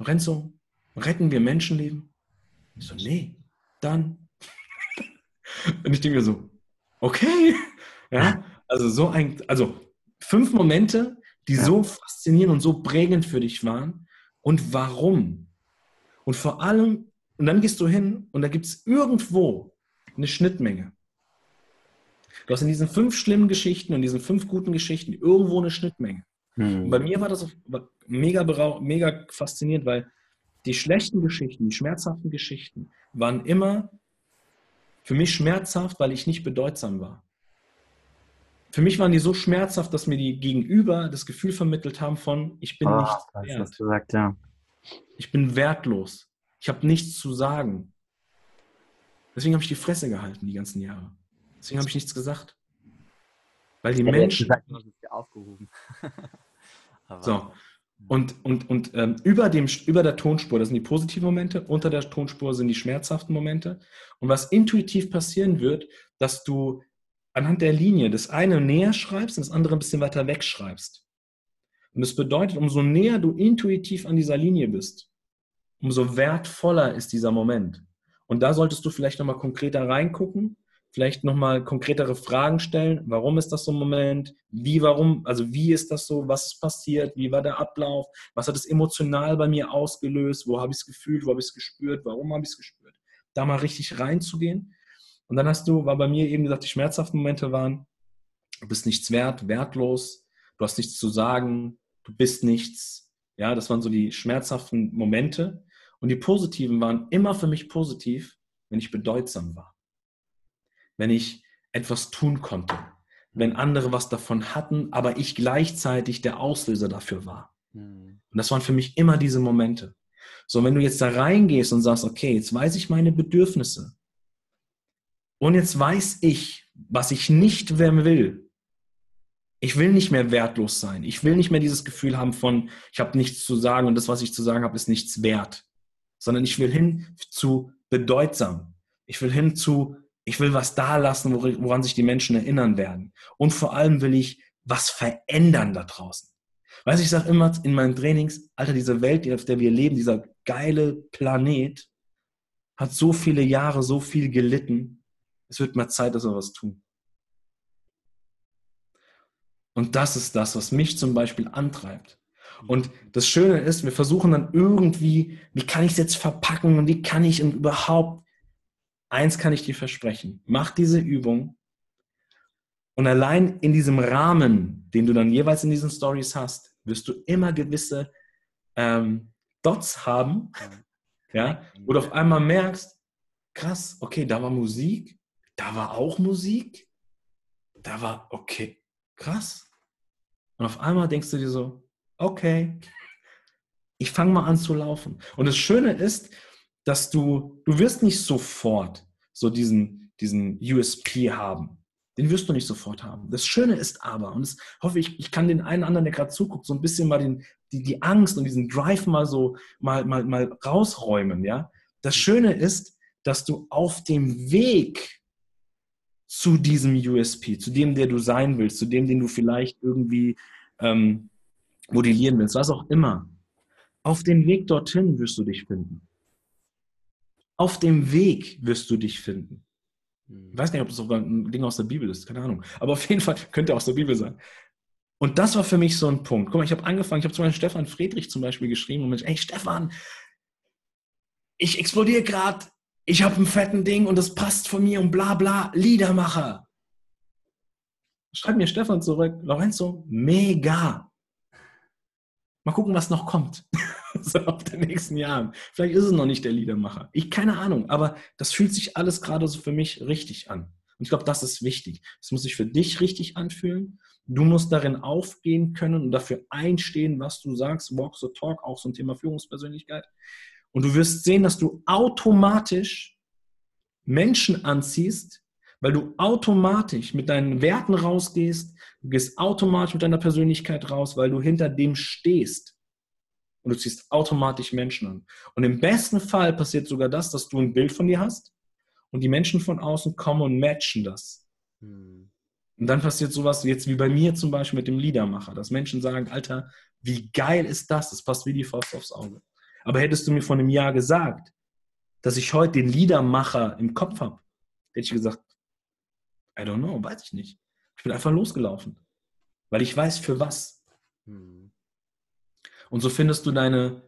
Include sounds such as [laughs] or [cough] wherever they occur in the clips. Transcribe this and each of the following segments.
Renzo, retten wir Menschenleben? Ich so, nee, dann. [laughs] Und ich denke mir so, okay. Ja, also so ein, also fünf Momente, die ja. so faszinierend und so prägend für dich waren. Und warum? Und vor allem, und dann gehst du hin und da gibt es irgendwo eine Schnittmenge. Du hast in diesen fünf schlimmen Geschichten und diesen fünf guten Geschichten irgendwo eine Schnittmenge. Hm. Und bei mir war das mega, mega faszinierend, weil die schlechten Geschichten, die schmerzhaften Geschichten waren immer für mich schmerzhaft, weil ich nicht bedeutsam war. Für mich waren die so schmerzhaft, dass mir die Gegenüber das Gefühl vermittelt haben von, ich bin oh, nicht wert. Gesagt, ja. Ich bin wertlos. Ich habe nichts zu sagen. Deswegen habe ich die Fresse gehalten die ganzen Jahre. Deswegen habe ich nichts gesagt. Weil die ja, Menschen. Gesagt, aufgehoben. [laughs] so. Und, und, und ähm, über, dem, über der Tonspur, das sind die positiven Momente, unter der Tonspur sind die schmerzhaften Momente. Und was intuitiv passieren wird, dass du anhand der Linie das eine näher schreibst und das andere ein bisschen weiter weg schreibst. Und das bedeutet, umso näher du intuitiv an dieser Linie bist, umso wertvoller ist dieser Moment. Und da solltest du vielleicht nochmal konkreter reingucken vielleicht nochmal konkretere Fragen stellen. Warum ist das so ein Moment? Wie, warum, also wie ist das so? Was ist passiert? Wie war der Ablauf? Was hat es emotional bei mir ausgelöst? Wo habe ich es gefühlt? Wo habe ich es gespürt? Warum habe ich es gespürt? Da mal richtig reinzugehen. Und dann hast du, war bei mir eben gesagt, die schmerzhaften Momente waren, du bist nichts wert, wertlos, du hast nichts zu sagen, du bist nichts. Ja, das waren so die schmerzhaften Momente. Und die positiven waren immer für mich positiv, wenn ich bedeutsam war wenn ich etwas tun konnte, wenn andere was davon hatten, aber ich gleichzeitig der Auslöser dafür war. Mhm. Und das waren für mich immer diese Momente. So, wenn du jetzt da reingehst und sagst, okay, jetzt weiß ich meine Bedürfnisse und jetzt weiß ich, was ich nicht werden will. Ich will nicht mehr wertlos sein. Ich will nicht mehr dieses Gefühl haben von, ich habe nichts zu sagen und das, was ich zu sagen habe, ist nichts wert. Sondern ich will hin zu bedeutsam. Ich will hin zu ich will was da lassen, woran sich die Menschen erinnern werden. Und vor allem will ich was verändern da draußen. Weißt du, ich sage immer in meinen Trainings, Alter, diese Welt, auf der wir leben, dieser geile Planet, hat so viele Jahre, so viel gelitten. Es wird mal Zeit, dass wir was tun. Und das ist das, was mich zum Beispiel antreibt. Und das Schöne ist, wir versuchen dann irgendwie, wie kann ich es jetzt verpacken und wie kann ich und überhaupt eins kann ich dir versprechen, mach diese Übung und allein in diesem Rahmen, den du dann jeweils in diesen Stories hast, wirst du immer gewisse ähm, Dots haben, ja, wo du auf einmal merkst, krass, okay, da war Musik, da war auch Musik, da war, okay, krass. Und auf einmal denkst du dir so, okay, ich fange mal an zu laufen. Und das Schöne ist, dass du, du wirst nicht sofort so diesen, diesen USP haben. Den wirst du nicht sofort haben. Das Schöne ist aber, und das hoffe ich, ich kann den einen anderen, der gerade zuguckt, so ein bisschen mal den, die, die Angst und diesen Drive mal so mal, mal, mal rausräumen, ja. Das Schöne ist, dass du auf dem Weg zu diesem USP, zu dem, der du sein willst, zu dem, den du vielleicht irgendwie ähm, modellieren willst, was auch immer, auf dem Weg dorthin wirst du dich finden. Auf dem Weg wirst du dich finden. Ich weiß nicht, ob das sogar ein Ding aus der Bibel ist, keine Ahnung. Aber auf jeden Fall könnte aus der Bibel sein. Und das war für mich so ein Punkt. Guck mal, ich habe angefangen, ich habe zum Beispiel Stefan Friedrich zum Beispiel geschrieben und mich, ey Stefan, ich explodiere gerade, ich habe einen fetten Ding und das passt von mir und bla bla, Liedermacher. Schreibt mir Stefan zurück, Lorenzo, mega. Mal gucken, was noch kommt. [laughs] so auf den nächsten Jahren. Vielleicht ist es noch nicht der Liedermacher. Ich keine Ahnung, aber das fühlt sich alles gerade so für mich richtig an. Und ich glaube, das ist wichtig. Es muss sich für dich richtig anfühlen. Du musst darin aufgehen können und dafür einstehen, was du sagst. Walk the Talk, auch so ein Thema Führungspersönlichkeit. Und du wirst sehen, dass du automatisch Menschen anziehst, weil du automatisch mit deinen Werten rausgehst, du gehst automatisch mit deiner Persönlichkeit raus, weil du hinter dem stehst. und du ziehst automatisch Menschen an. Und im besten Fall passiert sogar das, dass du ein Bild von dir hast und die Menschen von außen kommen und matchen das. Hm. Und dann passiert sowas jetzt wie bei mir zum Beispiel mit dem Liedermacher, dass Menschen sagen, Alter, wie geil ist das? Das passt wie die Faust aufs Auge. Aber hättest du mir vor einem Jahr gesagt, dass ich heute den Liedermacher im Kopf habe, hätte ich gesagt, I don't know, weiß ich nicht. Ich bin einfach losgelaufen, weil ich weiß für was. Hm. Und so findest du deine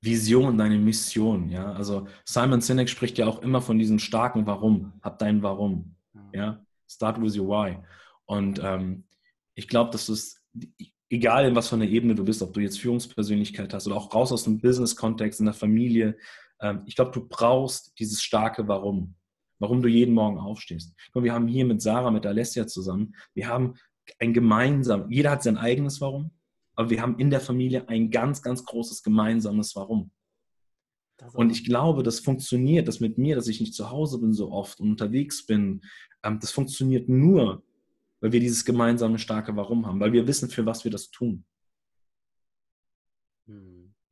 Vision, deine Mission. Ja, also Simon Sinek spricht ja auch immer von diesem starken Warum. Hab dein Warum. Ja, start with your Why. Und ähm, ich glaube, dass es egal in was für einer Ebene du bist, ob du jetzt Führungspersönlichkeit hast oder auch raus aus dem Business-Kontext, in der Familie, ähm, ich glaube, du brauchst dieses starke Warum. Warum du jeden Morgen aufstehst. wir haben hier mit Sarah, mit Alessia zusammen, wir haben ein gemeinsames, jeder hat sein eigenes Warum, aber wir haben in der Familie ein ganz, ganz großes gemeinsames Warum. Und ich glaube, das funktioniert, das mit mir, dass ich nicht zu Hause bin so oft und unterwegs bin, ähm, das funktioniert nur, weil wir dieses gemeinsame starke Warum haben, weil wir wissen, für was wir das tun.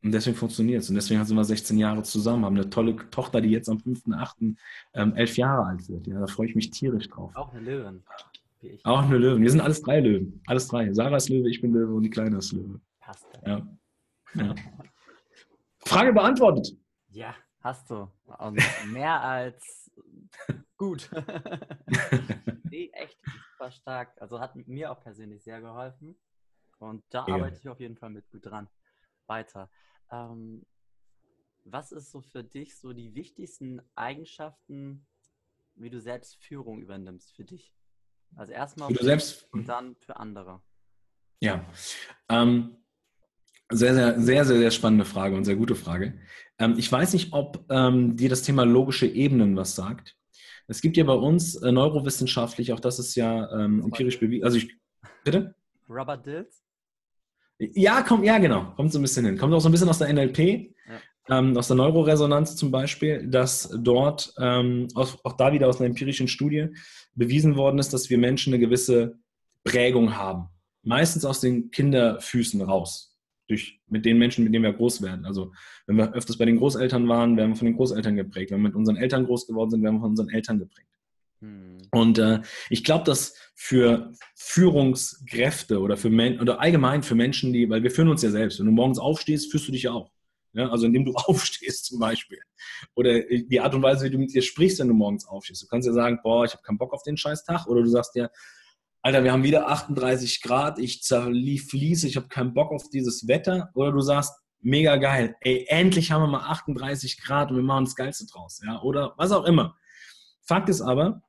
Und deswegen funktioniert es. Und deswegen sind wir 16 Jahre zusammen, haben eine tolle Tochter, die jetzt am 5.8. Ähm, elf Jahre alt wird. Ja, da freue ich mich tierisch drauf. Auch eine Löwin. Auch eine Löwin. Wir sind alles drei Löwen. Alles drei. Sarah ist Löwe, ich bin Löwe und die Kleine ist Löwe. Passt. Ja. ja. Frage beantwortet. Ja, hast du. Und mehr als gut. [laughs] nee, echt super stark. Also hat mir auch persönlich sehr geholfen. Und da ja. arbeite ich auf jeden Fall mit gut dran. Weiter. Ähm, was ist so für dich so die wichtigsten Eigenschaften, wie du selbst Führung übernimmst für dich? Also erstmal für selbst und dann für andere. Ja. Ähm, sehr, sehr, sehr, sehr, sehr spannende Frage und sehr gute Frage. Ähm, ich weiß nicht, ob ähm, dir das Thema logische Ebenen was sagt. Es gibt ja bei uns äh, neurowissenschaftlich, auch das ist ja ähm, empirisch bewiesen. Also ich, bitte? Robert Dills? Ja, kommt, ja, genau. Kommt so ein bisschen hin. Kommt auch so ein bisschen aus der NLP, ja. ähm, aus der Neuroresonanz zum Beispiel, dass dort ähm, auch, auch da wieder aus einer empirischen Studie bewiesen worden ist, dass wir Menschen eine gewisse Prägung haben. Meistens aus den Kinderfüßen raus. Durch, mit den Menschen, mit denen wir groß werden. Also, wenn wir öfters bei den Großeltern waren, werden wir von den Großeltern geprägt. Wenn wir mit unseren Eltern groß geworden sind, werden wir von unseren Eltern geprägt. Hm. Und äh, ich glaube, dass für Führungskräfte oder für Men oder allgemein für Menschen, die, weil wir führen uns ja selbst. Wenn du morgens aufstehst, führst du dich auch. Ja, also indem du [laughs] aufstehst zum Beispiel. Oder die Art und Weise, wie du mit dir sprichst, wenn du morgens aufstehst. Du kannst ja sagen, boah, ich habe keinen Bock auf den scheiß Tag. Oder du sagst ja, Alter, wir haben wieder 38 Grad, ich fließe, ich habe keinen Bock auf dieses Wetter. Oder du sagst, mega geil, ey, endlich haben wir mal 38 Grad und wir machen das Geilste draus. Ja? Oder was auch immer. Fakt ist aber,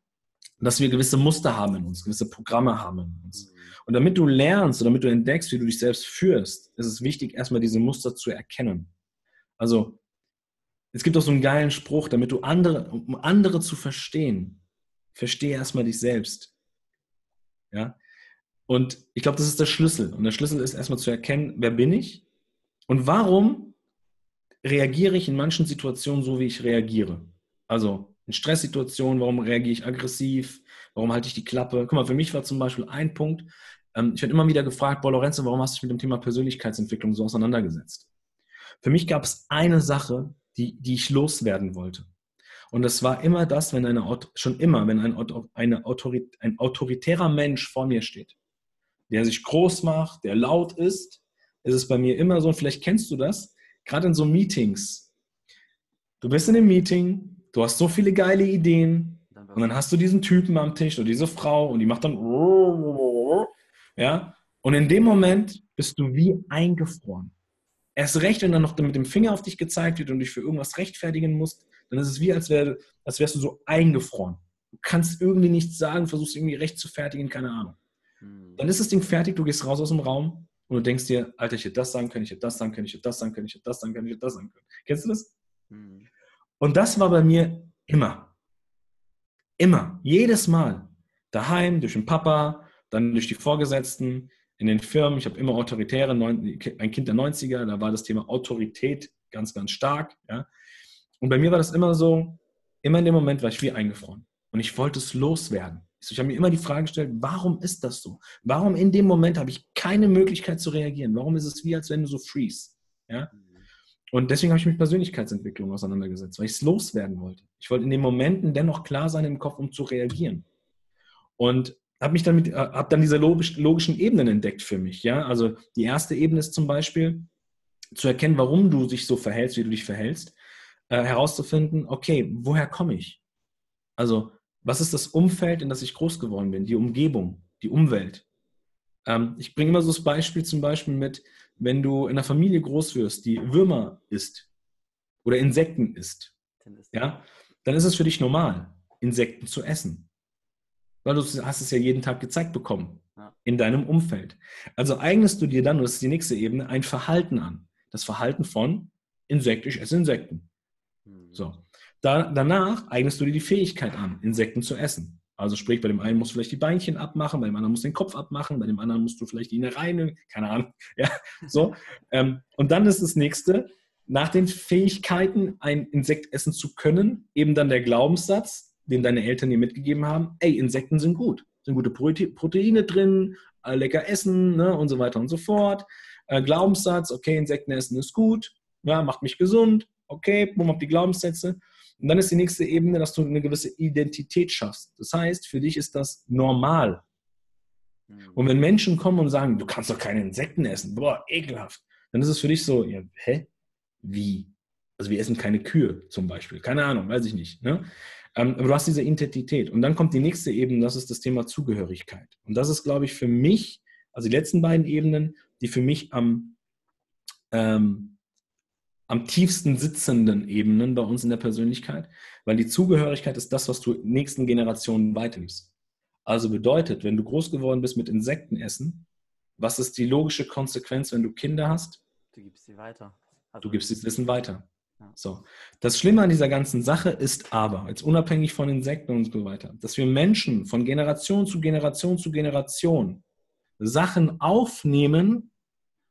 dass wir gewisse Muster haben in uns, gewisse Programme haben in uns. Und damit du lernst oder damit du entdeckst, wie du dich selbst führst, ist es wichtig, erstmal diese Muster zu erkennen. Also, es gibt auch so einen geilen Spruch, damit du andere, um andere zu verstehen, verstehe erstmal dich selbst. Ja? Und ich glaube, das ist der Schlüssel. Und der Schlüssel ist erstmal zu erkennen, wer bin ich und warum reagiere ich in manchen Situationen so, wie ich reagiere. Also in Stresssituationen, warum reagiere ich aggressiv, warum halte ich die Klappe. Guck mal, für mich war zum Beispiel ein Punkt, ähm, ich werde immer wieder gefragt, boah, Lorenzo, warum hast du dich mit dem Thema Persönlichkeitsentwicklung so auseinandergesetzt? Für mich gab es eine Sache, die, die ich loswerden wollte. Und es war immer das, wenn eine, schon immer, wenn ein, eine Autorit, ein autoritärer Mensch vor mir steht, der sich groß macht, der laut ist, ist es bei mir immer so, und vielleicht kennst du das, gerade in so Meetings. Du bist in einem Meeting, du hast so viele geile Ideen, und dann hast du diesen Typen am Tisch oder diese Frau und die macht dann, ja, und in dem Moment bist du wie eingefroren. Erst recht, wenn dann noch mit dem Finger auf dich gezeigt wird und dich für irgendwas rechtfertigen musst, dann ist es wie, als, wär, als wärst du so eingefroren. Du kannst irgendwie nichts sagen, versuchst irgendwie recht zu fertigen, keine Ahnung. Hm. Dann ist das Ding fertig, du gehst raus aus dem Raum und du denkst dir, Alter, ich hätte das sagen können, ich hätte das sagen können, ich hätte das sagen können, ich hätte das sagen können, ich hätte das sagen können. Kennst du das? Hm. Und das war bei mir immer. Immer. Jedes Mal. Daheim, durch den Papa, dann durch die Vorgesetzten, in den Firmen, ich habe immer autoritäre, ein Kind der 90er, da war das Thema Autorität ganz, ganz stark. Ja. Und bei mir war das immer so, immer in dem Moment war ich wie eingefroren. Und ich wollte es loswerden. Ich habe mir immer die Frage gestellt, warum ist das so? Warum in dem Moment habe ich keine Möglichkeit zu reagieren? Warum ist es wie, als wenn du so freeze? Ja? Und deswegen habe ich mich mit Persönlichkeitsentwicklung auseinandergesetzt, weil ich es loswerden wollte. Ich wollte in den Momenten dennoch klar sein im Kopf, um zu reagieren. Und habe mich dann mit, äh, habe dann diese logischen Ebenen entdeckt für mich. Ja, also die erste Ebene ist zum Beispiel zu erkennen, warum du dich so verhältst, wie du dich verhältst, äh, herauszufinden, okay, woher komme ich? Also was ist das Umfeld, in das ich groß geworden bin? Die Umgebung, die Umwelt. Ähm, ich bringe immer so das Beispiel zum Beispiel mit, wenn du in einer Familie groß wirst, die Würmer isst oder Insekten isst, ja, dann ist es für dich normal, Insekten zu essen. Weil du hast es ja jeden Tag gezeigt bekommen ja. in deinem Umfeld. Also eignest du dir dann, und das ist die nächste Ebene, ein Verhalten an. Das Verhalten von Insekt, ich esse Insekten. Mhm. So. Da, danach eignest du dir die Fähigkeit an, Insekten zu essen. Also sprich, bei dem einen musst du vielleicht die Beinchen abmachen, bei dem anderen musst du den Kopf abmachen, bei dem anderen musst du vielleicht die Innereien, keine Ahnung. [laughs] Ja, so. ähm, und dann ist das nächste, nach den Fähigkeiten, ein Insekt essen zu können, eben dann der Glaubenssatz, den deine Eltern dir mitgegeben haben, ey, Insekten sind gut, sind gute Proteine drin, äh, lecker essen ne, und so weiter und so fort. Äh, Glaubenssatz, okay, Insekten essen ist gut, ja, macht mich gesund, okay, bumm, auf die Glaubenssätze. Und dann ist die nächste Ebene, dass du eine gewisse Identität schaffst. Das heißt, für dich ist das normal. Mhm. Und wenn Menschen kommen und sagen, du kannst doch keine Insekten essen, boah, ekelhaft, dann ist es für dich so, ja, hä? Wie? Also wir essen keine Kühe zum Beispiel. Keine Ahnung, weiß ich nicht. Ne? Ähm, aber du hast diese Identität. Und dann kommt die nächste Ebene, das ist das Thema Zugehörigkeit. Und das ist, glaube ich, für mich, also die letzten beiden Ebenen, die für mich am, ähm, am tiefsten sitzenden Ebenen bei uns in der Persönlichkeit, weil die Zugehörigkeit ist das, was du nächsten Generationen weitergibst. Also bedeutet, wenn du groß geworden bist mit Insekten essen, was ist die logische Konsequenz, wenn du Kinder hast? Du gibst sie weiter. Also du gibst das Wissen weiter. So. Das Schlimme an dieser ganzen Sache ist aber, jetzt unabhängig von Insekten und so weiter, dass wir Menschen von Generation zu Generation zu Generation Sachen aufnehmen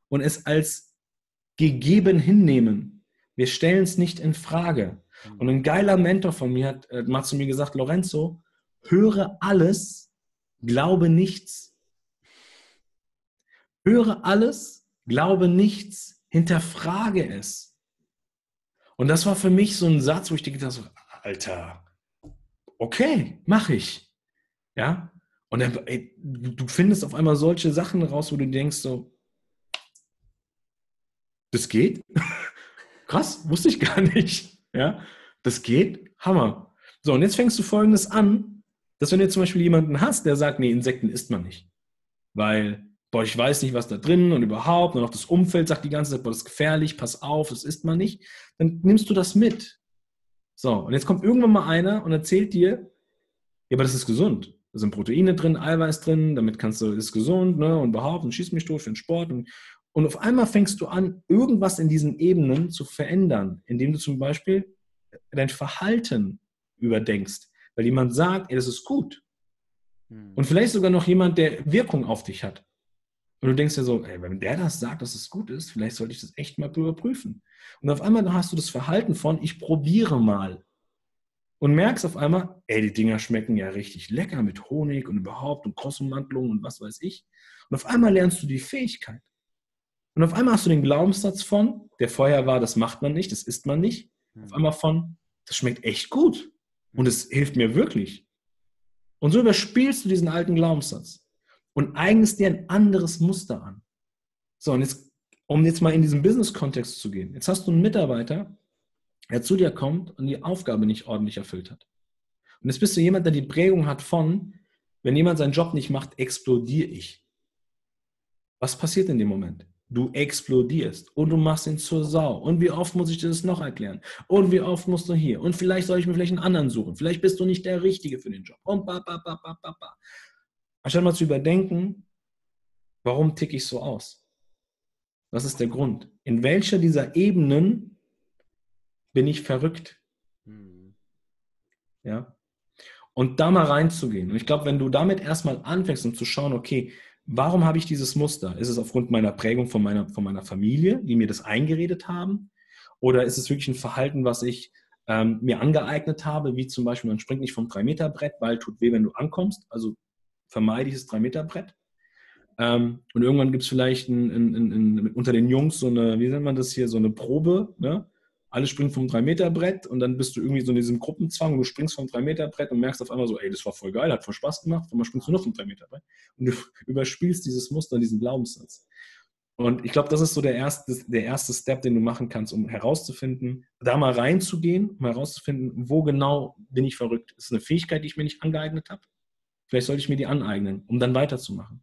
und es als gegeben hinnehmen. Wir stellen es nicht in Frage. Und ein geiler Mentor von mir hat äh, mal zu mir gesagt, Lorenzo, höre alles, glaube nichts. Höre alles, glaube nichts, hinterfrage es. Und das war für mich so ein Satz, wo ich gedacht habe, Alter, okay, mache ich. Ja, und dann, ey, du findest auf einmal solche Sachen raus, wo du denkst so, das geht? [laughs] Krass, wusste ich gar nicht. Ja, das geht? Hammer. So, und jetzt fängst du folgendes an, dass wenn du zum Beispiel jemanden hast, der sagt, nee, Insekten isst man nicht. Weil, boah, ich weiß nicht, was da drin und überhaupt, und auch das Umfeld sagt die ganze Zeit, boah, das ist gefährlich, pass auf, das isst man nicht. Dann nimmst du das mit. So, und jetzt kommt irgendwann mal einer und erzählt dir, ja, aber das ist gesund. Da sind Proteine drin, Eiweiß drin, damit kannst du, ist gesund, ne, und behaupten, schieß mich tot für den Sport. Und, und auf einmal fängst du an, irgendwas in diesen Ebenen zu verändern, indem du zum Beispiel dein Verhalten überdenkst. Weil jemand sagt, ey, das ist gut. Hm. Und vielleicht sogar noch jemand, der Wirkung auf dich hat. Und du denkst dir so, ey, wenn der das sagt, dass es gut ist, vielleicht sollte ich das echt mal überprüfen. Und auf einmal hast du das Verhalten von, ich probiere mal und merkst auf einmal, ey, die Dinger schmecken ja richtig lecker mit Honig und überhaupt und Kosmenmantelung und was weiß ich. Und auf einmal lernst du die Fähigkeit. Und auf einmal hast du den Glaubenssatz von, der vorher war, das macht man nicht, das isst man nicht. Auf einmal von, das schmeckt echt gut und es hilft mir wirklich. Und so überspielst du diesen alten Glaubenssatz und eignest dir ein anderes Muster an. So, und jetzt, um jetzt mal in diesen Business-Kontext zu gehen. Jetzt hast du einen Mitarbeiter, der zu dir kommt und die Aufgabe nicht ordentlich erfüllt hat. Und jetzt bist du jemand, der die Prägung hat von, wenn jemand seinen Job nicht macht, explodiere ich. Was passiert in dem Moment? Du explodierst und du machst ihn zur Sau. Und wie oft muss ich dir das noch erklären? Und wie oft musst du hier? Und vielleicht soll ich mir vielleicht einen anderen suchen. Vielleicht bist du nicht der Richtige für den Job. Und ba, ba, ba, ba, ba, ba. Anstatt mal zu überdenken, warum ticke ich so aus? Was ist der Grund? In welcher dieser Ebenen bin ich verrückt. Mhm. Ja. Und da mal reinzugehen. Und ich glaube, wenn du damit erstmal anfängst und zu schauen, okay, warum habe ich dieses Muster? Ist es aufgrund meiner Prägung von meiner, von meiner Familie, die mir das eingeredet haben? Oder ist es wirklich ein Verhalten, was ich ähm, mir angeeignet habe, wie zum Beispiel, man springt nicht vom 3-Meter-Brett, weil tut weh, wenn du ankommst. Also vermeide ich das 3-Meter-Brett. Ähm, und irgendwann gibt es vielleicht ein, ein, ein, unter den Jungs so eine, wie nennt man das hier, so eine Probe, ne? Alle springen vom 3-Meter-Brett und dann bist du irgendwie so in diesem Gruppenzwang und du springst vom 3-Meter-Brett und merkst auf einmal so, ey, das war voll geil, hat voll Spaß gemacht, und dann springst du noch vom 3-Meter-Brett. Und du [laughs] überspielst dieses Muster, diesen Glaubenssatz. Und ich glaube, das ist so der erste, der erste Step, den du machen kannst, um herauszufinden, da mal reinzugehen, um herauszufinden, wo genau bin ich verrückt. Ist eine Fähigkeit, die ich mir nicht angeeignet habe? Vielleicht sollte ich mir die aneignen, um dann weiterzumachen.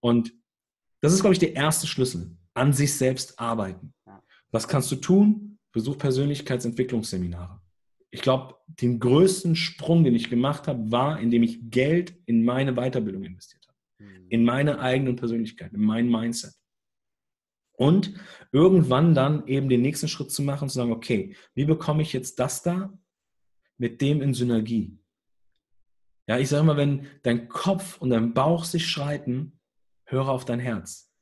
Und das ist, glaube ich, der erste Schlüssel. An sich selbst arbeiten. Was kannst du tun? Besuch Persönlichkeitsentwicklungsseminare. Ich glaube, den größten Sprung, den ich gemacht habe, war, indem ich Geld in meine Weiterbildung investiert habe. Mhm. In meine eigene Persönlichkeit, in mein Mindset. Und irgendwann dann eben den nächsten Schritt zu machen, zu sagen, okay, wie bekomme ich jetzt das da mit dem in Synergie? Ja, ich sage immer, wenn dein Kopf und dein Bauch sich schreiten, höre auf dein Herz.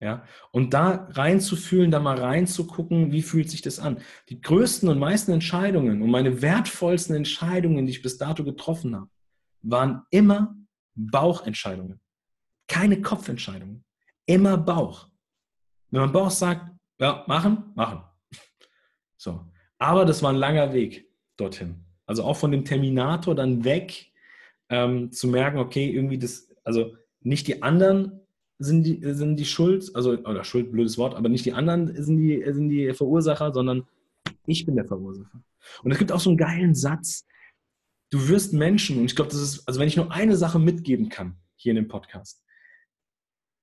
Ja, und da reinzufühlen, da mal reinzugucken, wie fühlt sich das an? Die größten und meisten Entscheidungen und meine wertvollsten Entscheidungen, die ich bis dato getroffen habe, waren immer Bauchentscheidungen. Keine Kopfentscheidungen. Immer Bauch. Wenn man Bauch sagt, ja, machen, machen. [laughs] So. Aber das war ein langer Weg dorthin. Also auch von dem Terminator dann weg ähm, zu merken, okay, irgendwie das, also nicht die anderen sind die, sind die Schuld, also, oder Schuld, blödes Wort, aber nicht die anderen sind die, sind die Verursacher, sondern ich bin der Verursacher. Und es gibt auch so einen geilen Satz, du wirst Menschen, und ich glaube, das ist, also wenn ich nur eine Sache mitgeben kann hier in dem Podcast,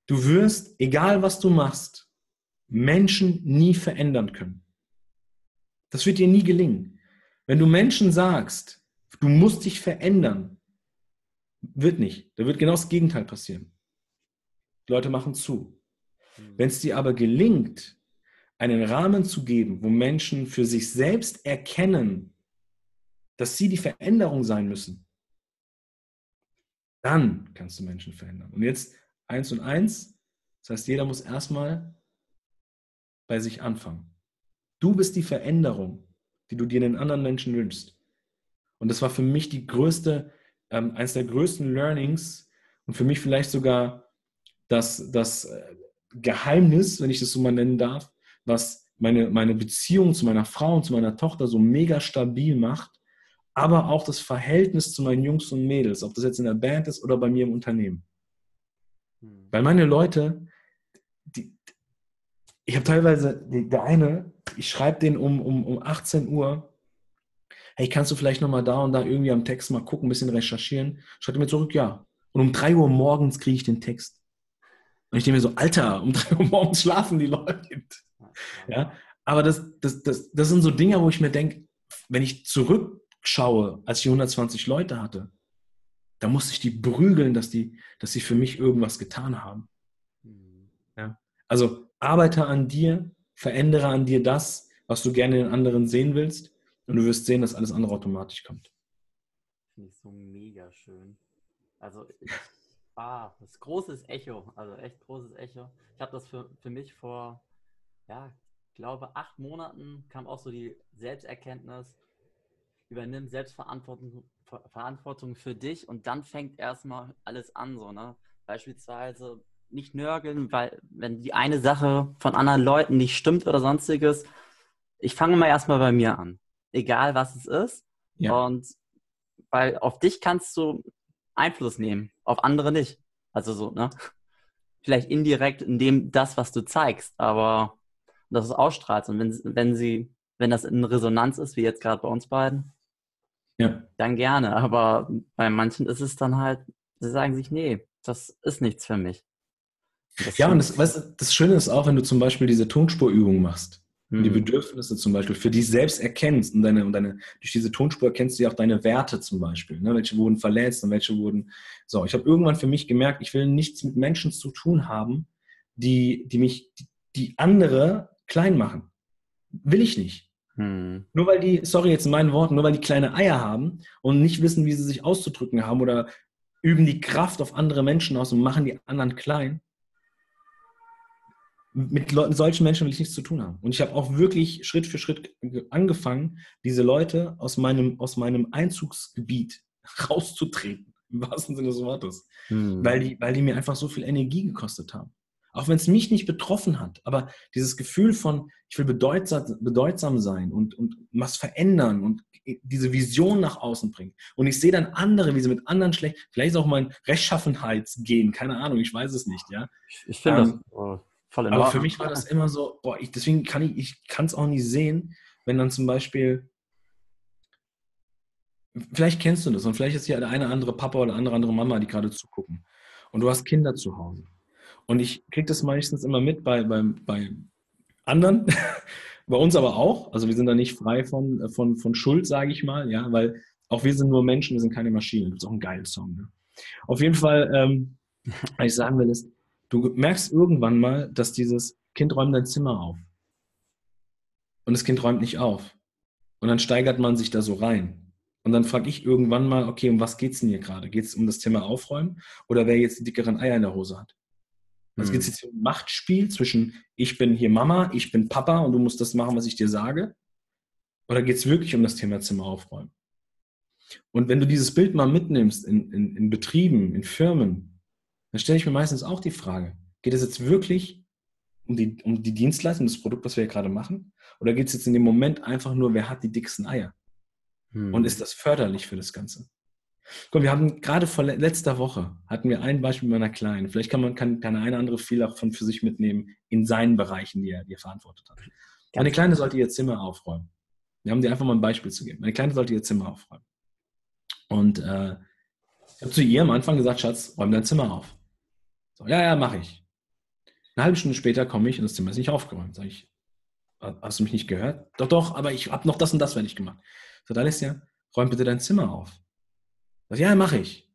du wirst, egal was du machst, Menschen nie verändern können. Das wird dir nie gelingen. Wenn du Menschen sagst, du musst dich verändern, wird nicht. Da wird genau das Gegenteil passieren. Die Leute machen zu. Hm. Wenn es dir aber gelingt, einen Rahmen zu geben, wo Menschen für sich selbst erkennen, dass sie die Veränderung sein müssen, dann kannst du Menschen verändern. Und jetzt eins und eins, das heißt, jeder muss erstmal bei sich anfangen. Du bist die Veränderung die du dir in den anderen Menschen wünschst. Und das war für mich die größte, ähm, eines der größten Learnings und für mich vielleicht sogar das, das äh, Geheimnis, wenn ich das so mal nennen darf, was meine, meine Beziehung zu meiner Frau und zu meiner Tochter so mega stabil macht, aber auch das Verhältnis zu meinen Jungs und Mädels, ob das jetzt in der Band ist oder bei mir im Unternehmen. Hm. Weil meine Leute, die, ich habe teilweise, der eine, ich schreibe den um, um, um 18 Uhr, hey, kannst du vielleicht nochmal da und da irgendwie am Text mal gucken, ein bisschen recherchieren? Schreibt er mir zurück, ja. Und um 3 Uhr morgens kriege ich den Text. Und ich denke mir so, Alter, um 3 Uhr morgens schlafen die Leute. Ja, aber das, das, das, das sind so Dinge, wo ich mir denke, wenn ich zurückschaue, als ich 120 Leute hatte, da musste ich die prügeln, dass, die, dass sie für mich irgendwas getan haben. Ja. Also arbeite an dir, verändere an dir das, was du gerne in anderen sehen willst und du wirst sehen, dass alles andere automatisch kommt. Finde ich so mega schön. Also, ich, ah, das großes Echo, also echt großes Echo. Ich habe das für, für mich vor, ja, ich glaube, acht Monaten kam auch so die Selbsterkenntnis, übernimm Selbstverantwortung Verantwortung für dich und dann fängt erstmal alles an, so, ne? Beispielsweise nicht nörgeln, weil wenn die eine Sache von anderen Leuten nicht stimmt oder sonstiges, ich fange mal erstmal bei mir an. Egal was es ist. Ja. Und weil auf dich kannst du Einfluss nehmen, auf andere nicht. Also so, ne? Vielleicht indirekt in dem das, was du zeigst, aber das ist ausstrahlst. Und wenn, wenn sie, wenn das in Resonanz ist, wie jetzt gerade bei uns beiden, ja. dann gerne. Aber bei manchen ist es dann halt, sie sagen sich, nee, das ist nichts für mich. Das ja, und das, weißt, das Schöne ist auch, wenn du zum Beispiel diese Tonspurübung machst, mhm. die Bedürfnisse zum Beispiel für dich selbst erkennst und, deine, und deine, durch diese Tonspur erkennst du ja auch deine Werte zum Beispiel, ne? welche wurden verletzt und welche wurden. So, ich habe irgendwann für mich gemerkt, ich will nichts mit Menschen zu tun haben, die, die mich, die, die andere klein machen. Will ich nicht. Hm. Nur weil die, sorry jetzt in meinen Worten, nur weil die kleine Eier haben und nicht wissen, wie sie sich auszudrücken haben oder üben die Kraft auf andere Menschen aus und machen die anderen klein, mit Leuten, solchen Menschen will ich nichts zu tun haben. Und ich habe auch wirklich Schritt für Schritt angefangen, diese Leute aus meinem, aus meinem Einzugsgebiet [laughs] rauszutreten. im wahrsten Sinne des Wortes. Hm. Weil, die, weil die mir einfach so viel Energie gekostet haben. Auch wenn es mich nicht betroffen hat, aber dieses Gefühl von, ich will bedeutsam, bedeutsam sein und, und was verändern und diese Vision nach außen bringen. Und ich sehe dann andere, wie sie mit anderen schlecht, vielleicht ist auch mein Rechtschaffenheitsgehen, keine Ahnung, ich weiß es nicht, ja. Ich finde ähm, das oh, voll in Aber für mich war das immer so, boah, ich, deswegen kann ich, ich kann es auch nicht sehen, wenn dann zum Beispiel, vielleicht kennst du das und vielleicht ist hier eine andere Papa oder eine andere Mama, die gerade zugucken. Und du hast Kinder zu Hause. Und ich kriege das meistens immer mit bei, bei, bei anderen, [laughs] bei uns aber auch. Also wir sind da nicht frei von, von, von Schuld, sage ich mal, ja, weil auch wir sind nur Menschen, wir sind keine Maschinen. Das ist auch ein geiler Song. Ne? Auf jeden Fall, ähm, [laughs] was ich sagen will, ist, du merkst irgendwann mal, dass dieses Kind räumt dein Zimmer auf. Und das Kind räumt nicht auf. Und dann steigert man sich da so rein. Und dann frage ich irgendwann mal, okay, um was geht es denn hier gerade? Geht es um das Thema Aufräumen oder wer jetzt die dickeren Eier in der Hose hat? Also geht es jetzt um ein Machtspiel zwischen ich bin hier Mama, ich bin Papa und du musst das machen, was ich dir sage? Oder geht es wirklich um das Thema Zimmer aufräumen? Und wenn du dieses Bild mal mitnimmst in, in, in Betrieben, in Firmen, dann stelle ich mir meistens auch die Frage, geht es jetzt wirklich um die, um die Dienstleistung, das Produkt, was wir hier gerade machen? Oder geht es jetzt in dem Moment einfach nur, wer hat die dicksten Eier? Hm. Und ist das förderlich für das Ganze? Guck, wir haben gerade vor letzter Woche hatten wir ein Beispiel mit einer Kleinen. Vielleicht kann man kann, kann eine andere viel davon für sich mitnehmen in seinen Bereichen, die er, die er verantwortet hat. Meine Kleine sollte ihr Zimmer aufräumen. Wir haben dir einfach mal ein Beispiel zu geben. Meine Kleine sollte ihr Zimmer aufräumen. Und äh, ich habe zu ihr am Anfang gesagt, Schatz, räum dein Zimmer auf. So, ja, ja, mache ich. Eine halbe Stunde später komme ich und das Zimmer ist nicht aufgeräumt. Sag ich, hast du mich nicht gehört? Doch, doch, aber ich habe noch das und das fertig gemacht. Ist ja, räum bitte dein Zimmer auf. Sag, ja, mache ich.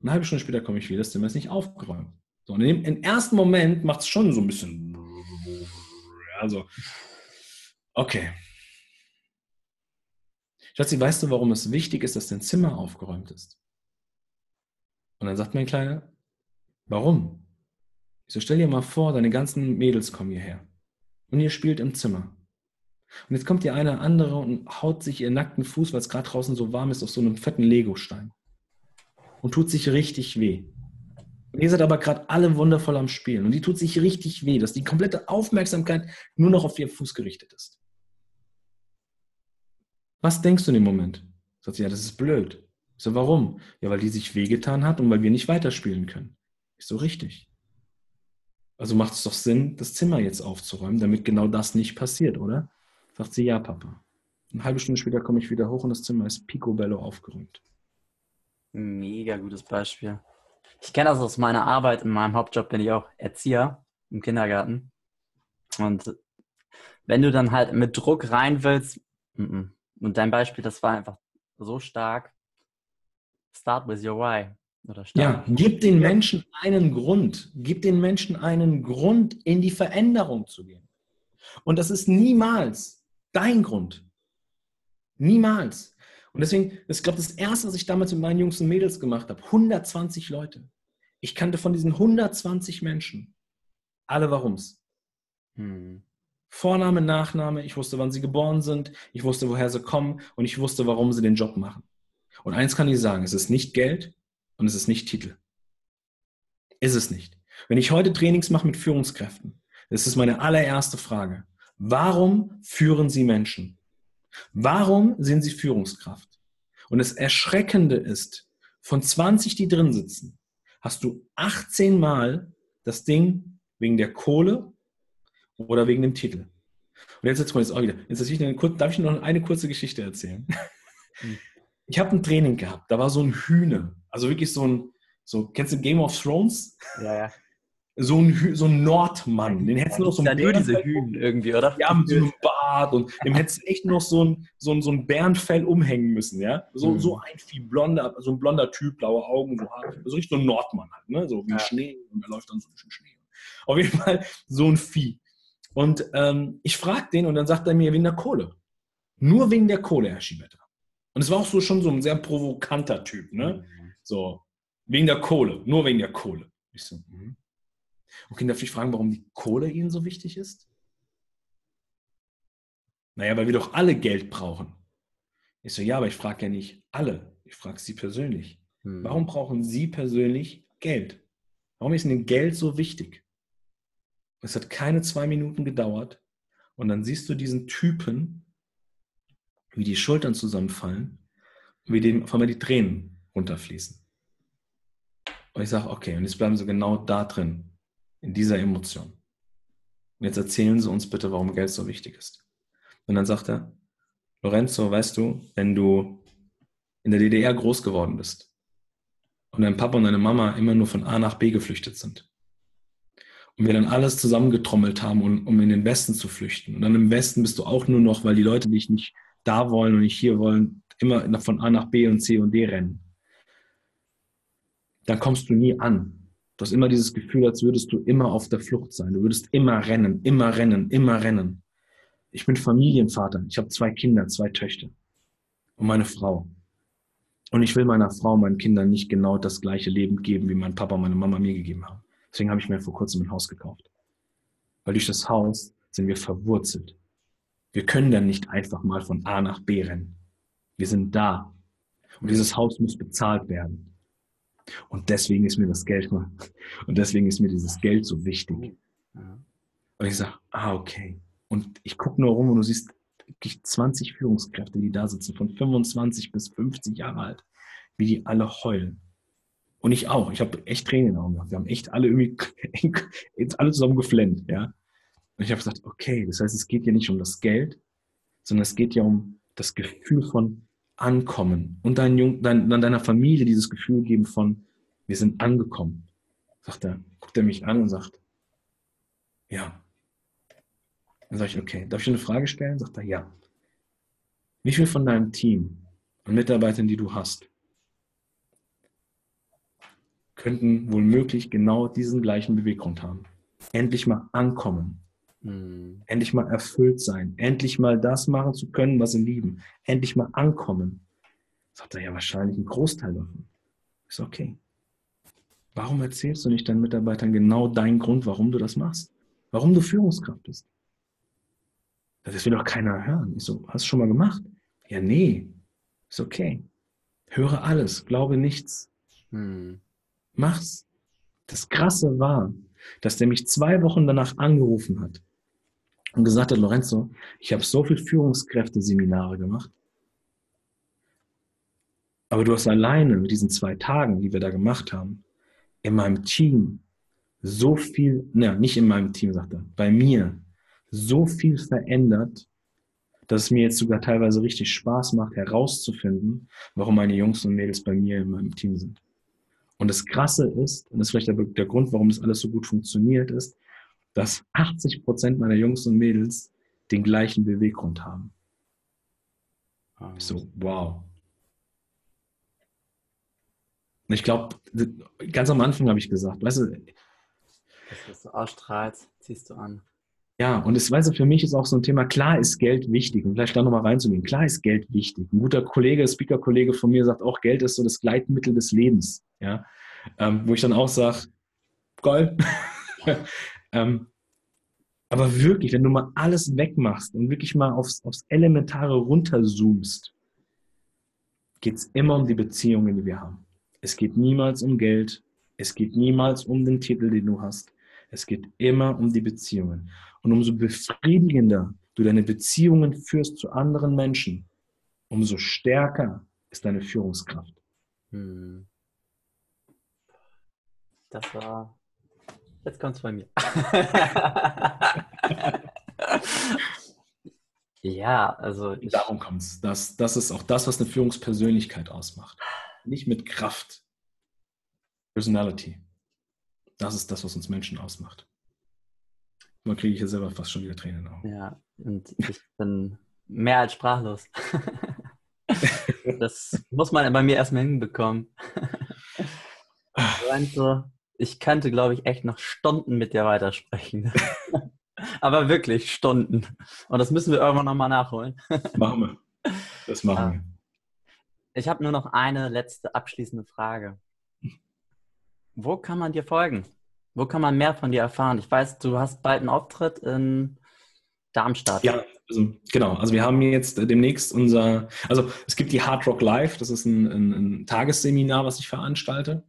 Eine halbe Stunde später komme ich wieder, das Zimmer ist nicht aufgeräumt. So, und im, im ersten Moment macht es schon so ein bisschen. [laughs] Also, okay. Schatzi, weißt du, warum es wichtig ist, dass dein Zimmer aufgeräumt ist? Und dann sagt mein Kleiner, warum? Ich so, stell dir mal vor, deine ganzen Mädels kommen hierher. Und ihr spielt im Zimmer. Und jetzt kommt hier eine andere und haut sich ihren nackten Fuß, weil es gerade draußen so warm ist, auf so einem fetten Legostein und tut sich richtig weh. Und ihr seid aber gerade alle wundervoll am Spielen und die tut sich richtig weh, dass die komplette Aufmerksamkeit nur noch auf ihr Fuß gerichtet ist. Was denkst du in dem Moment? Sagt sie, ja, das ist blöd. Ich so, warum? Ja, weil die sich wehgetan hat und weil wir nicht weiterspielen können. Ich so, richtig. Also macht es doch Sinn, das Zimmer jetzt aufzuräumen, damit genau das nicht passiert, oder? Sagt sie, ja, Papa. Eine halbe Stunde später komme ich wieder hoch und das Zimmer ist picobello aufgeräumt. Mega gutes Beispiel. Ich kenne das aus meiner Arbeit. In meinem Hauptjob bin ich auch Erzieher im Kindergarten. Und wenn du dann halt mit Druck rein willst, und dein Beispiel, das war einfach so stark. Start with your why. Oder ja, gib den Menschen einen Grund. Gib den Menschen einen Grund, in die Veränderung zu gehen. Und das ist niemals dein Grund. Niemals. Und deswegen, ich glaube, das Erste, was ich damals mit meinen Jungs und Mädels gemacht habe, 120 Leute. Ich kannte von diesen 120 Menschen alle Warums. Hm. Vorname, Nachname, ich wusste, wann sie geboren sind, ich wusste, woher sie kommen und ich wusste, warum sie den Job machen. Und eins kann ich sagen, es ist nicht Geld und es ist nicht Titel. Ist es nicht. Wenn ich heute Trainings mache mit Führungskräften, das ist meine allererste Frage. Warum führen Sie Menschen? Warum sind sie Führungskraft? Und das Erschreckende ist, von 20, die drin sitzen, hast du 18 Mal das Ding wegen der Kohle oder wegen dem Titel. Und jetzt, jetzt, jetzt auch wieder. Jetzt ich eine, darf ich noch eine kurze Geschichte erzählen? Hm. Ich habe ein Training gehabt, da war so ein Hühner. Also wirklich so ein, so, kennst du Game of Thrones? Ja, ja so ein, so ein Nordmann. Den hättest du noch so ein nur diese Hühn irgendwie, oder? Ja, mit so einem Bart und dem hättest du echt noch so ein, so ein, so ein Bärenfell umhängen müssen, ja? So, mhm. so ein Vieh, blonder, so ein blonder Typ, blaue Augen, so. So richtig so ein Nordmann halt, ne? So wie ja. Schnee und da läuft dann so ein bisschen Schnee. Auf jeden Fall so ein Vieh. Und ähm, ich frag den und dann sagt er mir wegen der Kohle. Nur wegen der Kohle, Herr Schiebetter. Und es war auch so schon so ein sehr provokanter Typ, ne? Mhm. So, wegen der Kohle, nur wegen der Kohle. Ich so, mh. Okay, darf ich fragen, warum die Kohle Ihnen so wichtig ist? Naja, weil wir doch alle Geld brauchen. Ich so, ja, aber ich frage ja nicht alle. Ich frage Sie persönlich. Hm. Warum brauchen Sie persönlich Geld? Warum ist Ihnen Geld so wichtig? Es hat keine zwei Minuten gedauert und dann siehst du diesen Typen, wie die Schultern zusammenfallen und wie dem auf einmal die Tränen runterfließen. Und ich sage, okay, und jetzt bleiben Sie genau da drin, in dieser Emotion. Und jetzt erzählen Sie uns bitte, warum Geld so wichtig ist. Und dann sagt er, Lorenzo, weißt du, wenn du in der DDR groß geworden bist und dein Papa und deine Mama immer nur von A nach B geflüchtet sind und wir dann alles zusammengetrommelt haben, um, um in den Westen zu flüchten und dann im Westen bist du auch nur noch, weil die Leute dich nicht da wollen und nicht hier wollen, immer von A nach B und C und D rennen, dann kommst du nie an. Du hast immer dieses Gefühl, als würdest du immer auf der Flucht sein. Du würdest immer rennen, immer rennen, immer rennen. Ich bin Familienvater. Ich habe zwei Kinder, zwei Töchter und meine Frau. Und ich will meiner Frau, meinen Kindern nicht genau das gleiche Leben geben, wie mein Papa und meine Mama mir gegeben haben. Deswegen habe ich mir vor kurzem ein Haus gekauft. Weil durch das Haus sind wir verwurzelt. Wir können dann nicht einfach mal von A nach B rennen. Wir sind da. Und dieses Haus muss bezahlt werden. Und deswegen ist mir das Geld mal, und deswegen ist mir dieses Geld so wichtig. Und ich sage, ah, okay. Und ich gucke nur rum und du siehst wirklich 20 Führungskräfte, die da sitzen, von 25 bis 50 Jahre alt, wie die alle heulen. Und ich auch. Ich habe echt Tränen in den Augen gehabt. Wir haben echt alle irgendwie, [laughs] jetzt alle zusammen geflennt, ja. Und ich habe gesagt, okay, das heißt, es geht ja nicht um das Geld, sondern es geht ja um das Gefühl von Ankommen und dein Jung, dein, deiner Familie dieses Gefühl geben von, wir sind angekommen. Sagt er, guckt er mich an und sagt, ja. Dann sage ich, okay, darf ich eine Frage stellen? Sagt er, ja. Wie viel von deinem Team und Mitarbeitern, die du hast, könnten wohl möglich genau diesen gleichen Beweggrund haben? Endlich mal ankommen Mhm. Endlich mal erfüllt sein. Endlich mal das machen zu können, was sie lieben. Endlich mal ankommen. Sagt er ja wahrscheinlich ein Großteil davon. Ist okay. Warum erzählst du nicht deinen Mitarbeitern genau deinen Grund, warum du das machst? Warum du Führungskraft bist? Das will doch keiner hören. Ich so, hast du schon mal gemacht? Ja, nee. Ist okay. Höre alles, glaube nichts. Hm. Mach's. Das Krasse war, dass der mich zwei Wochen danach angerufen hat und gesagt hat, Lorenzo, ich habe so viel Führungskräfte-Seminare gemacht, aber du hast alleine mit diesen zwei Tagen, die wir da gemacht haben, in meinem Team so viel, ne, nicht in meinem Team, sagt er, bei mir so viel verändert, dass es mir jetzt sogar teilweise richtig Spaß macht, herauszufinden, warum meine Jungs und Mädels bei mir in meinem Team sind. Und das Krasse ist, und das ist vielleicht der, der Grund, warum das alles so gut funktioniert, ist, dass 80 Prozent meiner Jungs und Mädels den gleichen Beweggrund haben. Ah. So, wow. Und ich glaube, ganz am Anfang habe ich gesagt, weißt du, das, was du ausstrahlst, ziehst du an. Ja, und es weißt du, für mich ist auch so ein Thema, klar ist Geld wichtig. Und vielleicht da nochmal reinzugehen. Klar ist Geld wichtig. Ein guter Kollege, Speaker-Kollege von mir sagt auch, Geld ist so das Gleitmittel des Lebens. Ja, ähm, wo ich dann auch sage, geil. [laughs] Ähm, aber wirklich, wenn du mal alles wegmachst und wirklich mal aufs, aufs Elementare runterzoomst, geht es immer um die Beziehungen, die wir haben. Es geht niemals um Geld. Es geht niemals um den Titel, den du hast. Es geht immer um die Beziehungen. Und umso befriedigender du deine Beziehungen führst zu anderen Menschen, umso stärker ist deine Führungskraft. Hm. Das war Jetzt kommt es bei mir. [laughs] ja, also. Ich, Darum kommt es. Das, das ist auch das, was eine Führungspersönlichkeit ausmacht. Nicht mit Kraft. Personality. Das ist das, was uns Menschen ausmacht. Man kriege ich ja selber fast schon wieder Tränen auf. Ja, und ich bin mehr als sprachlos. [laughs] das muss man bei mir erstmal hinbekommen. [laughs] so, ich könnte, glaube ich, echt noch Stunden mit dir weitersprechen. [laughs] Aber wirklich Stunden. Und das müssen wir irgendwann nochmal nachholen. [laughs] machen wir. Das machen wir. Ich habe nur noch eine letzte abschließende Frage. Wo kann man dir folgen? Wo kann man mehr von dir erfahren? Ich weiß, du hast bald einen Auftritt in Darmstadt. Ja, Also, genau, also wir haben jetzt demnächst unser, also es gibt die Hard Rock Live, das ist ein, ein, ein Tagesseminar, was ich veranstalte.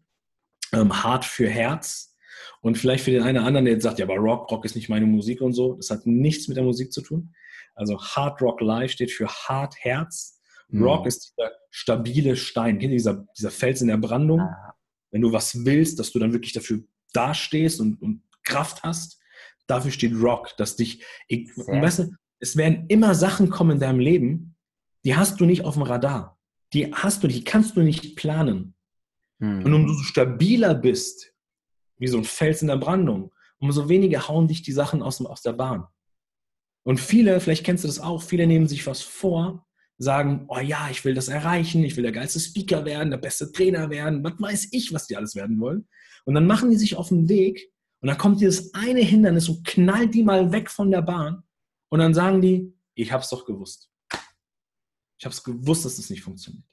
Ähm, Hard für Herz. Und vielleicht für den einen oder anderen, der jetzt sagt, ja, aber Rock, Rock ist nicht meine Musik und so. Das hat nichts mit der Musik zu tun. Also Hard Rock Live steht für Hard Herz. Mhm. Rock ist dieser stabile Stein, dieser, dieser Fels in der Brandung. Ah. Wenn du was willst, dass du dann wirklich dafür dastehst und, und Kraft hast, dafür steht Rock, dass dich, ich, weißt du, es werden immer Sachen kommen in deinem Leben, die hast du nicht auf dem Radar. Die hast du, die kannst du nicht planen. Mhm. Und umso stabiler bist, wie so ein Fels in der Brandung, umso weniger hauen dich die Sachen aus, aus der Bahn. Und viele, vielleicht kennst du das auch, viele nehmen sich was vor, sagen, oh ja, ich will das erreichen, ich will der geilste Speaker werden, der beste Trainer werden, was weiß ich, was die alles werden wollen. Und dann machen die sich auf den Weg und dann kommt dieses eine Hindernis und knallt die mal weg von der Bahn. Und dann sagen die, ich habe es doch gewusst. Ich habe es gewusst, dass das nicht funktioniert.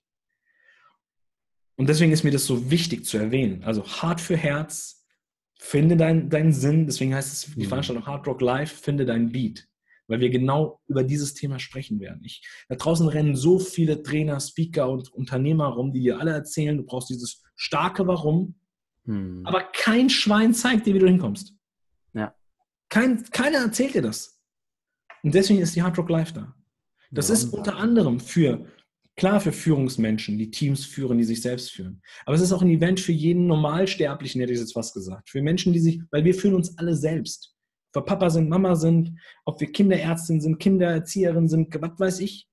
Und deswegen ist mir das so wichtig zu erwähnen. Also hart für Herz, finde deinen dein Sinn. Deswegen heißt es die mhm. Veranstaltung Hard Rock Live, finde deinen Beat. Weil wir genau über dieses Thema sprechen werden. Ich, da draußen rennen so viele Trainer, Speaker und Unternehmer rum, die dir alle erzählen, du brauchst dieses starke Warum, hm. Aber kein Schwein zeigt dir, wie du hinkommst. Ja. Kein, keiner erzählt dir das. Und deswegen ist die Hard Rock Live da. Das ja. ist unter anderem für, klar für Führungsmenschen, die Teams führen, die sich selbst führen. Aber es ist auch ein Event für jeden Normalsterblichen, hätte ich jetzt was gesagt. Für Menschen, die sich, weil wir führen uns alle selbst. Ob wir Papa sind, Mama sind, ob wir Kinderärztin sind, Kindererzieherin sind, was weiß ich.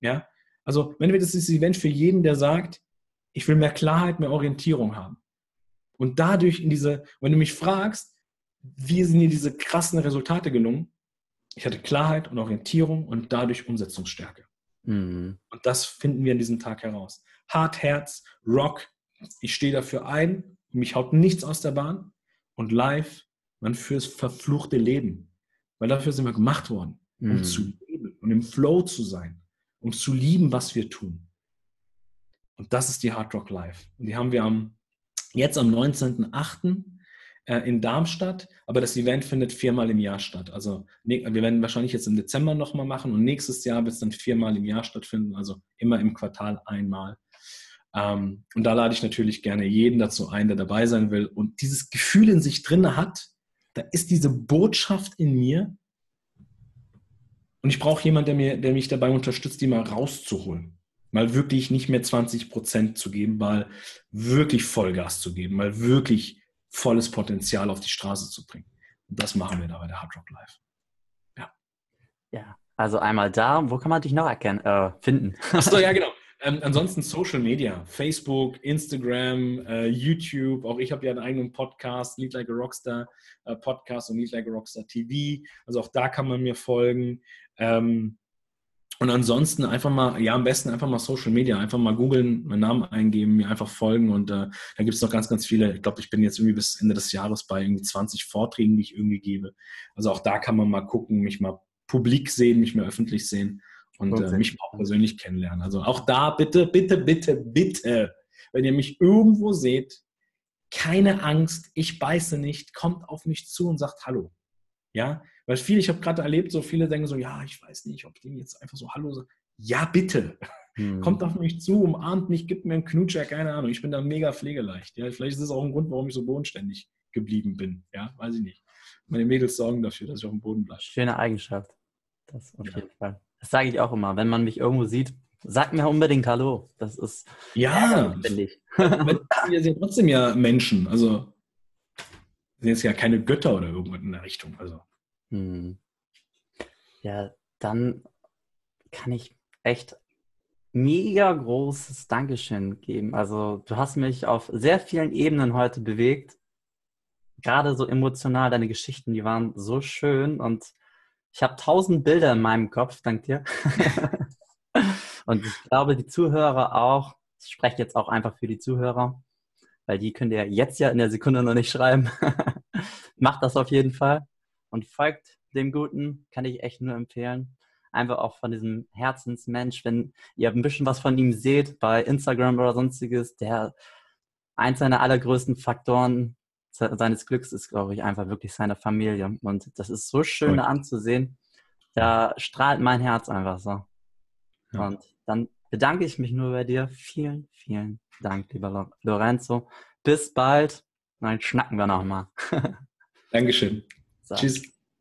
Ja. Also, wenn wir das ist ein Event für jeden, der sagt, ich will mehr Klarheit, mehr Orientierung haben. Und dadurch in diese, wenn du mich fragst, wie sind dir diese krassen Resultate gelungen? Ich hatte Klarheit und Orientierung und dadurch Umsetzungsstärke. Mhm. Und das finden wir an diesem Tag heraus. Hart Herz, Rock, ich stehe dafür ein, mich haut nichts aus der Bahn und live, man fürs verfluchte Leben. Weil dafür sind wir gemacht worden, um mhm. zu leben und im Flow zu sein, um zu lieben, was wir tun. Und das ist die Hard Rock Live. Und die haben wir am Jetzt am 19.08. Äh, in Darmstadt, aber das Event findet viermal im Jahr statt. Also wir werden wahrscheinlich jetzt im Dezember nochmal machen und nächstes Jahr wird es dann viermal im Jahr stattfinden, also immer im Quartal einmal. Ähm, und da lade ich natürlich gerne jeden dazu ein, der dabei sein will und dieses Gefühl in sich drin hat, da ist diese Botschaft in mir und ich brauche jemanden, der, mir, der mich dabei unterstützt, die mal rauszuholen mal wirklich nicht mehr 20 Prozent zu geben, mal wirklich Vollgas zu geben, mal wirklich volles Potenzial auf die Straße zu bringen. Und das machen wir da bei der Hard Rock Live. Ja. Ja, also einmal da. Wo kann man dich noch erkennen, äh, finden? Achso, ja, [laughs] genau. Ähm, ansonsten Social Media, Facebook, Instagram, äh, YouTube. Auch ich habe ja einen eigenen Podcast, Lead Like a Rockstar äh, Podcast und Lead Like a Rockstar TV. Also auch da kann man mir folgen. Ähm, und ansonsten einfach mal, ja, am besten einfach mal Social Media, einfach mal googeln, meinen Namen eingeben, mir einfach folgen und äh, da gibt es noch ganz, ganz viele. Ich glaube, ich bin jetzt irgendwie bis Ende des Jahres bei irgendwie 20 Vorträgen, die ich irgendwie gebe. Also auch da kann man mal gucken, mich mal publik sehen, mich mal öffentlich sehen und äh, mich auch persönlich kennenlernen. Also auch da bitte, bitte, bitte, bitte, wenn ihr mich irgendwo seht, keine Angst, ich beiße nicht, kommt auf mich zu und sagt Hallo. Ja, weil viele, ich habe gerade erlebt, so viele denken so, ja, ich weiß nicht, ob die jetzt einfach so Hallo sagen. Ja, bitte. Hm. Kommt auf mich zu, umarmt mich, gibt mir einen Knutscher, keine Ahnung. Ich bin da mega pflegeleicht. Ja, vielleicht ist das auch ein Grund, warum ich so bodenständig geblieben bin. Ja, weiß ich nicht. Meine Mädels sorgen dafür, dass ich auf dem Boden bleibe. Schöne Eigenschaft. Das auf ja. jeden Fall. Das sage ich auch immer. Wenn man mich irgendwo sieht, sag mir unbedingt Hallo. Das ist ja, finde ich. [laughs] wir sind trotzdem ja Menschen. Also sind jetzt ja keine Götter oder irgendwas in der Richtung. Also. Hm. Ja, dann kann ich echt mega großes Dankeschön geben. Also du hast mich auf sehr vielen Ebenen heute bewegt. Gerade so emotional, deine Geschichten, die waren so schön und ich habe tausend Bilder in meinem Kopf, dank dir. [laughs] und ich glaube, die Zuhörer auch. Ich spreche jetzt auch einfach für die Zuhörer, weil die könnt ihr jetzt ja in der Sekunde noch nicht schreiben. [laughs] Macht das auf jeden Fall und folgt dem Guten, kann ich echt nur empfehlen. Einfach auch von diesem Herzensmensch, wenn ihr ein bisschen was von ihm seht bei Instagram oder sonstiges, der eins seiner allergrößten Faktoren seines Glücks ist, glaube ich, einfach wirklich seine Familie. Und das ist so schön cool. anzusehen. da strahlt mein Herz einfach so. Ja. Und dann bedanke ich mich nur bei dir. Vielen, vielen Dank, lieber Lorenzo. Bis bald. Dann schnacken wir nochmal. [laughs] Dankeschön. So. Tschüss.